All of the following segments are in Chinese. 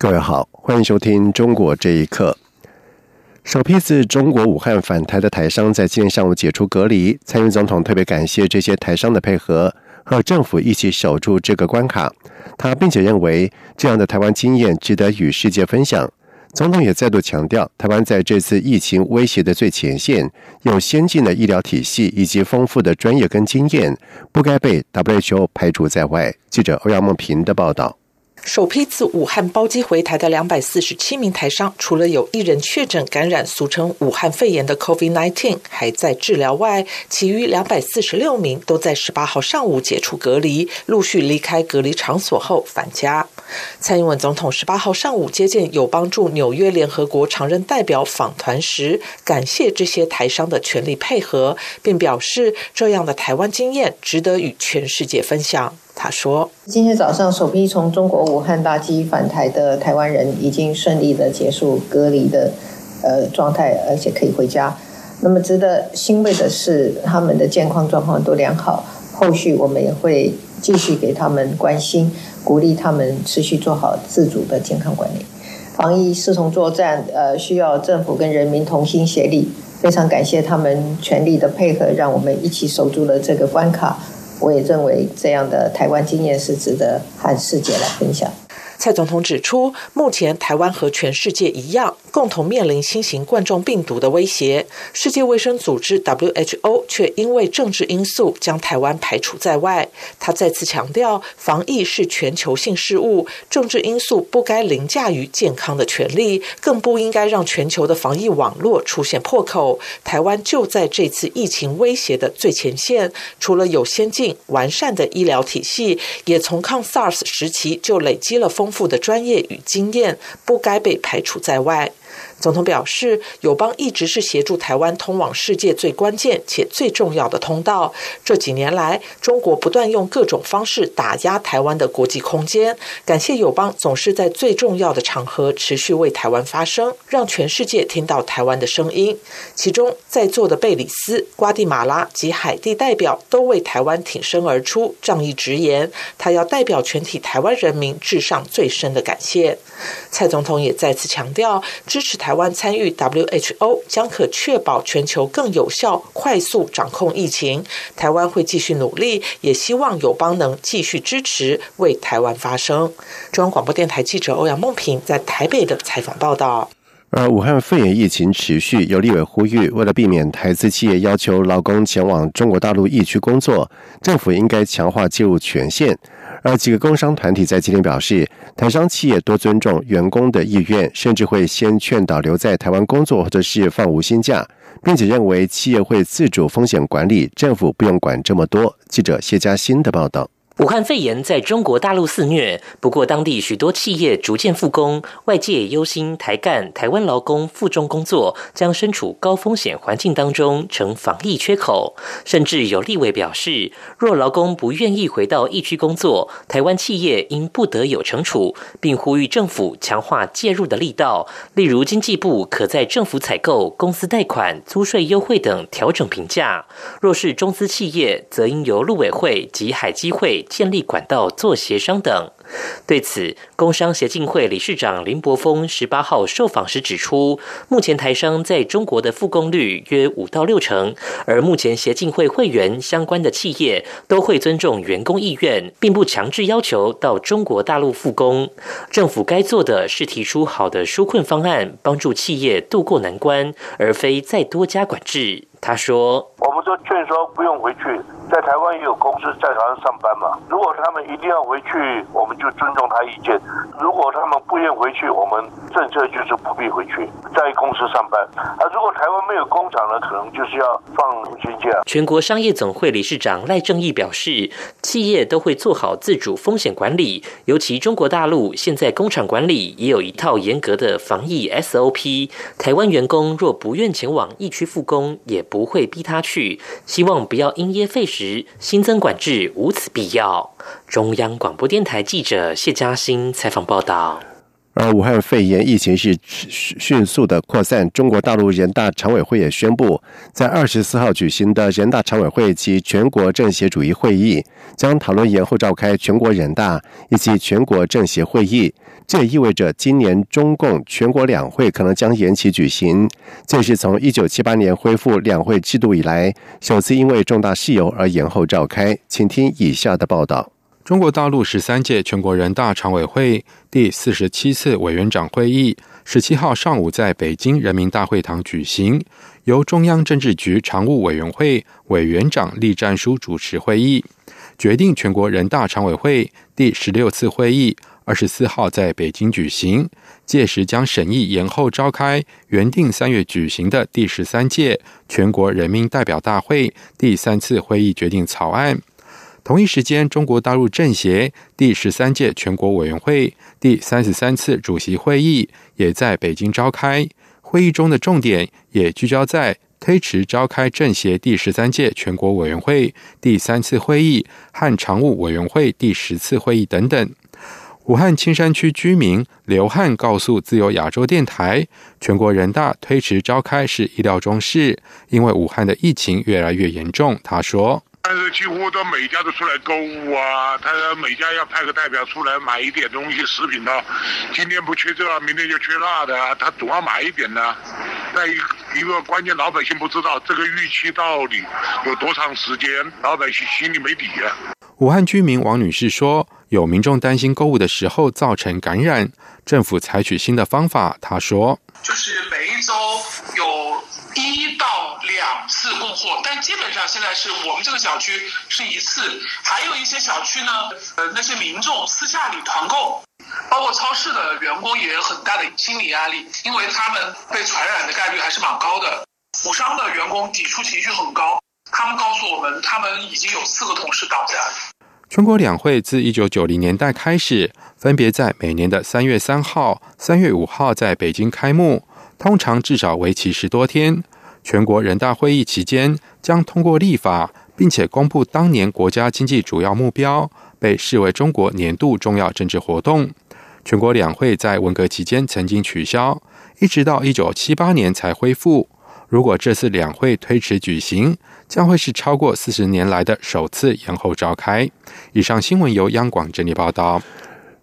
各位好，欢迎收听《中国这一刻》。首批自中国武汉返台的台商在今天上午解除隔离，蔡英总统特别感谢这些台商的配合，和政府一起守住这个关卡。他并且认为这样的台湾经验值得与世界分享。总统也再度强调，台湾在这次疫情威胁的最前线，有先进的医疗体系以及丰富的专业跟经验，不该被 WHO 排除在外。记者欧阳梦平的报道。首批自武汉包机回台的两百四十七名台商，除了有一人确诊感染俗称武汉肺炎的 COVID-19 还在治疗外，其余两百四十六名都在十八号上午解除隔离，陆续离开隔离场所后返家。蔡英文总统十八号上午接见有帮助纽约联合国常任代表访团时，感谢这些台商的全力配合，并表示这样的台湾经验值得与全世界分享。他说：“今天早上首批从中国武汉大机返台的台湾人已经顺利的结束隔离的呃状态，而且可以回家。那么值得欣慰的是，他们的健康状况都良好。后续我们也会继续给他们关心，鼓励他们持续做好自主的健康管理。防疫四重作战，呃，需要政府跟人民同心协力。非常感谢他们全力的配合，让我们一起守住了这个关卡。”我也认为这样的台湾经验是值得和世界来分享。蔡总统指出，目前台湾和全世界一样，共同面临新型冠状病毒的威胁。世界卫生组织 （WHO） 却因为政治因素将台湾排除在外。他再次强调，防疫是全球性事务，政治因素不该凌驾于健康的权利，更不应该让全球的防疫网络出现破口。台湾就在这次疫情威胁的最前线，除了有先进完善的医疗体系，也从抗 SARS 时期就累积了丰。富的专业与经验，不该被排除在外。总统表示，友邦一直是协助台湾通往世界最关键且最重要的通道。这几年来，中国不断用各种方式打压台湾的国际空间。感谢友邦总是在最重要的场合持续为台湾发声，让全世界听到台湾的声音。其中，在座的贝里斯、瓜地马拉及海地代表都为台湾挺身而出，仗义直言，他要代表全体台湾人民致上最深的感谢。蔡总统也再次强调，支持台台湾参与 WHO 将可确保全球更有效、快速掌控疫情。台湾会继续努力，也希望友邦能继续支持，为台湾发声。中央广播电台记者欧阳梦平在台北的采访报道。而武汉肺炎疫情持续，有立委呼吁，为了避免台资企业要求劳工前往中国大陆疫区工作，政府应该强化介入权限。而几个工商团体在今天表示，台商企业多尊重员工的意愿，甚至会先劝导留在台湾工作，或者是放无薪假，并且认为企业会自主风险管理，政府不用管这么多。记者谢佳欣的报道。武汉肺炎在中国大陆肆虐，不过当地许多企业逐渐复工，外界忧心台干台湾劳工负重工作将身处高风险环境当中，成防疫缺口。甚至有立委表示，若劳工不愿意回到疫区工作，台湾企业应不得有惩处，并呼吁政府强化介入的力道，例如经济部可在政府采购、公司贷款、租税优惠等调整评价；若是中资企业，则应由陆委会及海基会。建立管道做协商等。对此，工商协进会理事长林柏峰十八号受访时指出，目前台商在中国的复工率约五到六成，而目前协进会会员相关的企业都会尊重员工意愿，并不强制要求到中国大陆复工。政府该做的是提出好的纾困方案，帮助企业渡过难关，而非再多加管制。他说：“我们都劝说不用回去，在台湾有是在台湾上班嘛。如果他们一定要回去，我们就尊重他意见；如果他们不愿回去，我们政策就是不必回去，在公司上班。啊，如果台湾没有工厂呢，可能就是要放薪假。全国商业总会理事长赖正义表示，企业都会做好自主风险管理，尤其中国大陆现在工厂管理也有一套严格的防疫 SOP。台湾员工若不愿前往疫区复工，也不会逼他去。希望不要因噎废食，新增管管制无此必要。中央广播电台记者谢嘉欣采访报道。而武汉肺炎疫情是迅迅速的扩散，中国大陆人大常委会也宣布，在二十四号举行的人大常委会及全国政协主席会议将讨论延后召开全国人大以及全国政协会议。这也意味着今年中共全国两会可能将延期举行，这是从一九七八年恢复两会制度以来首次因为重大事由而延后召开。请听以下的报道。中国大陆十三届全国人大常委会第四十七次委员长会议十七号上午在北京人民大会堂举行，由中央政治局常务委员会委员长栗战书主持会议，决定全国人大常委会第十六次会议二十四号在北京举行，届时将审议延后召开原定三月举行的第十三届全国人民代表大会第三次会议决定草案。同一时间，中国大陆政协第十三届全国委员会第三十三次主席会议也在北京召开。会议中的重点也聚焦在推迟召开政协第十三届全国委员会第三次会议和常务委员会第十次会议等等。武汉青山区居民刘汉告诉自由亚洲电台，全国人大推迟召开是意料中事，因为武汉的疫情越来越严重。他说。但是几乎都每家都出来购物啊，他每家要派个代表出来买一点东西食品的，今天不缺这，明天就缺那的，他总要买一点的。再一个关键，老百姓不知道这个预期到底有多长时间，老百姓心里没底啊。武汉居民王女士说，有民众担心购物的时候造成感染，政府采取新的方法。她说，就是每一周有。一到次供货，但基本上现在是我们这个小区是一次，还有一些小区呢，呃，那些民众私下里团购，包括超市的员工也有很大的心理压力，因为他们被传染的概率还是蛮高的。武商的员工抵触情绪很高，他们告诉我们，他们已经有四个同事倒下。全国两会自一九九零年代开始，分别在每年的三月三号、三月五号在北京开幕。通常至少为期十多天。全国人大会议期间将通过立法，并且公布当年国家经济主要目标，被视为中国年度重要政治活动。全国两会在文革期间曾经取消，一直到一九七八年才恢复。如果这次两会推迟举行，将会是超过四十年来的首次延后召开。以上新闻由央广整理报道。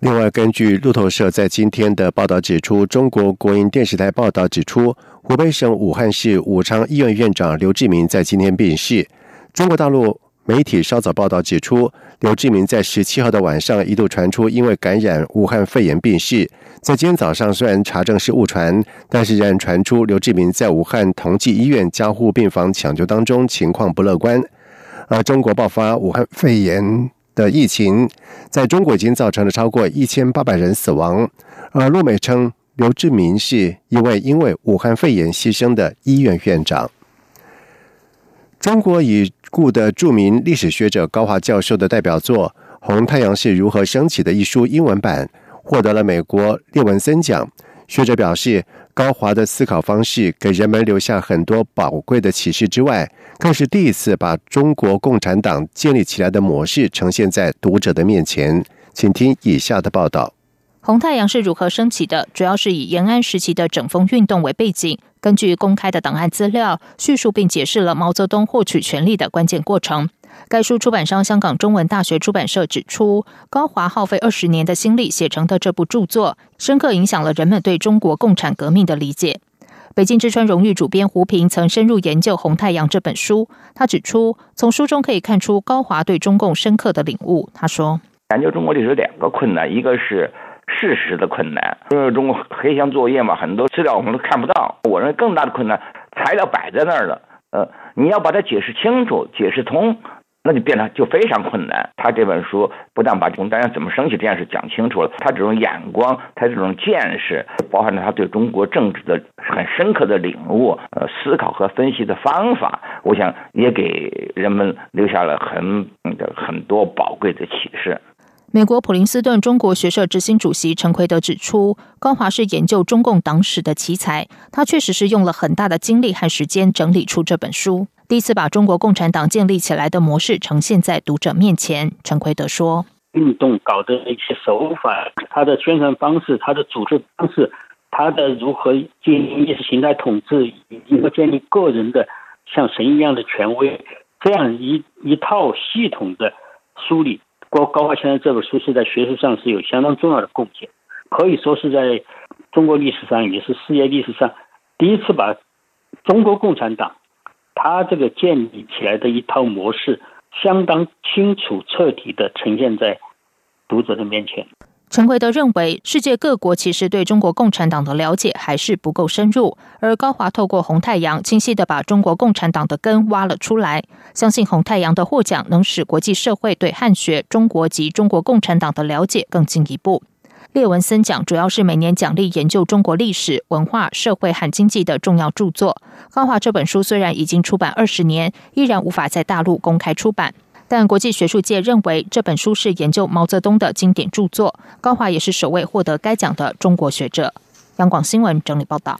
另外，根据路透社在今天的报道指出，中国国营电视台报道指出，湖北省武汉市武昌医院院长刘志明在今天病逝。中国大陆媒体稍早报道指出，刘志明在十七号的晚上一度传出因为感染武汉肺炎病逝。在今天早上，虽然查证是误传，但是仍然传出刘志明在武汉同济医院加护病房抢救当中情况不乐观。而中国爆发武汉肺炎。的疫情在中国已经造成了超过一千八百人死亡，而陆美称刘志明是一位因为武汉肺炎牺牲的医院院长。中国已故的著名历史学者高华教授的代表作《红太阳是如何升起的》一书英文版获得了美国列文森奖。学者表示，高华的思考方式给人们留下很多宝贵的启示之外，更是第一次把中国共产党建立起来的模式呈现在读者的面前。请听以下的报道：红太阳是如何升起的？主要是以延安时期的整风运动为背景，根据公开的档案资料叙述并解释了毛泽东获取权力的关键过程。该书出版商香港中文大学出版社指出，高华耗费二十年的心力写成的这部著作，深刻影响了人们对中国共产革命的理解。北京之春荣誉主编胡平曾深入研究《红太阳》这本书，他指出，从书中可以看出高华对中共深刻的领悟。他说：“研究中国历史两个困难，一个是事实的困难，因为中国黑箱作业嘛，很多资料我们都看不到。我认为更大的困难，材料摆在那儿了，呃，你要把它解释清楚，解释通。”那就变得就非常困难。他这本书不但把从大家怎么升起这件事讲清楚了，他这种眼光，他这种见识，包含着他对中国政治的很深刻的领悟，呃，思考和分析的方法，我想也给人们留下了很很多宝贵的启示。美国普林斯顿中国学社执行主席陈奎德指出，高华是研究中共党史的奇才，他确实是用了很大的精力和时间整理出这本书。第一次把中国共产党建立起来的模式呈现在读者面前，陈奎德说：“运动搞的一些手法，他的宣传方式，他的组织方式，他的如何建立意识形态统治，以及建立个人的像神一样的权威，这样一一套系统的梳理。高高华先生这本书是在学术上是有相当重要的贡献，可以说是在中国历史上，也是世界历史上第一次把中国共产党。”他这个建立起来的一套模式，相当清楚、彻底的呈现在读者的面前。陈奎德认为，世界各国其实对中国共产党的了解还是不够深入，而高华透过《红太阳》清晰的把中国共产党的根挖了出来。相信《红太阳》的获奖能使国际社会对汉学、中国及中国共产党的了解更进一步。列文森奖主要是每年奖励研究中国历史文化、社会和经济的重要著作。高华这本书虽然已经出版二十年，依然无法在大陆公开出版，但国际学术界认为这本书是研究毛泽东的经典著作。高华也是首位获得该奖的中国学者。央广新闻整理报道。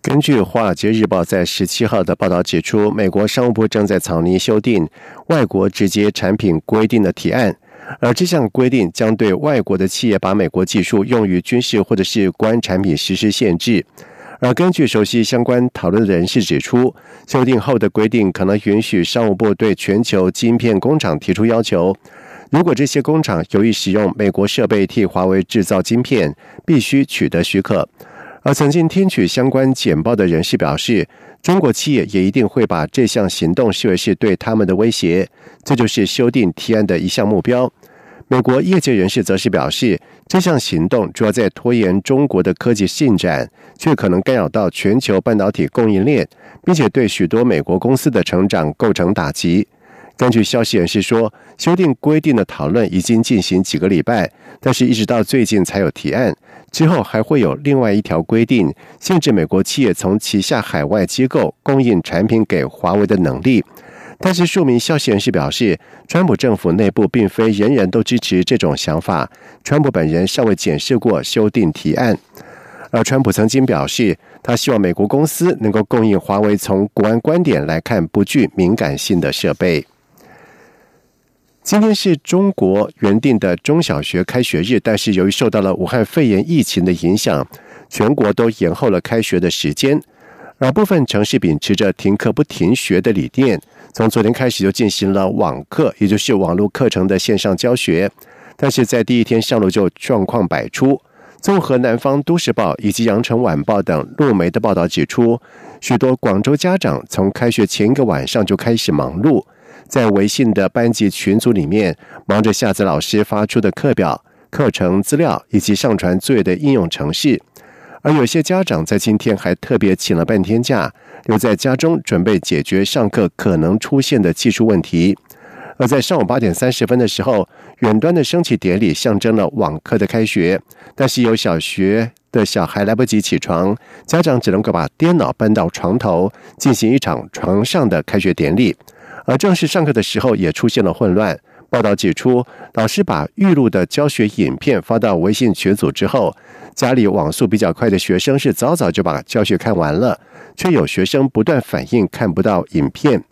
根据《华尔街日报》在十七号的报道指出，美国商务部正在草拟修订外国直接产品规定的提案。而这项规定将对外国的企业把美国技术用于军事或者是关产品实施限制。而根据熟悉相关讨论的人士指出，修订后的规定可能允许商务部对全球晶片工厂提出要求：如果这些工厂由于使用美国设备替华为制造晶片，必须取得许可。而曾经听取相关简报的人士表示，中国企业也一定会把这项行动视为是对他们的威胁，这就是修订提案的一项目标。美国业界人士则是表示，这项行动主要在拖延中国的科技进展，却可能干扰到全球半导体供应链，并且对许多美国公司的成长构成打击。根据消息人士说，修订规定的讨论已经进行几个礼拜，但是一直到最近才有提案。之后还会有另外一条规定，限制美国企业从旗下海外机构供应产品给华为的能力。但是，数名消息人士表示，川普政府内部并非人人都支持这种想法。川普本人尚未检视过修订提案，而川普曾经表示，他希望美国公司能够供应华为从国安观点来看不具敏感性的设备。今天是中国原定的中小学开学日，但是由于受到了武汉肺炎疫情的影响，全国都延后了开学的时间。而部分城市秉持着停课不停学的理念。从昨天开始就进行了网课，也就是网络课程的线上教学。但是在第一天上路就状况百出。综合南方都市报以及羊城晚报等路媒的报道指出，许多广州家长从开学前一个晚上就开始忙碌，在微信的班级群组里面忙着下载老师发出的课表、课程资料以及上传作业的应用程式。而有些家长在今天还特别请了半天假。留在家中准备解决上课可能出现的技术问题。而在上午八点三十分的时候，远端的升旗典礼象征了网课的开学。但是有小学的小孩来不及起床，家长只能够把电脑搬到床头，进行一场床上的开学典礼。而正式上课的时候也出现了混乱。报道指出，老师把预录的教学影片发到微信群组之后，家里网速比较快的学生是早早就把教学看完了。却有学生不断反映看不到影片，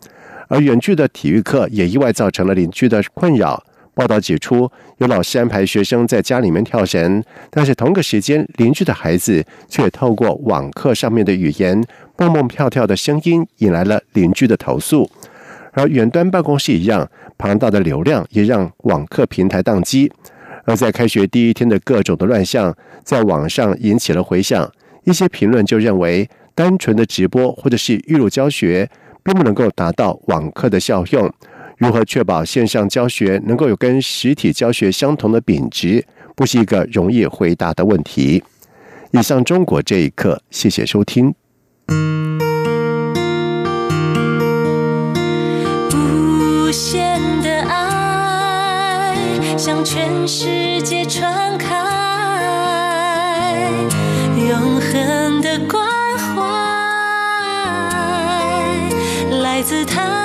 而远距的体育课也意外造成了邻居的困扰。报道指出，有老师安排学生在家里面跳绳，但是同个时间，邻居的孩子却透过网课上面的语言蹦蹦跳跳的声音，引来了邻居的投诉。而远端办公室一样，庞大的流量也让网课平台宕机。而在开学第一天的各种的乱象，在网上引起了回响，一些评论就认为。单纯的直播或者是预录教学，并不能够达到网课的效用。如何确保线上教学能够有跟实体教学相同的品质，不是一个容易回答的问题。以上中国这一刻，谢谢收听。向全世界传开，永恒的关怀来自他。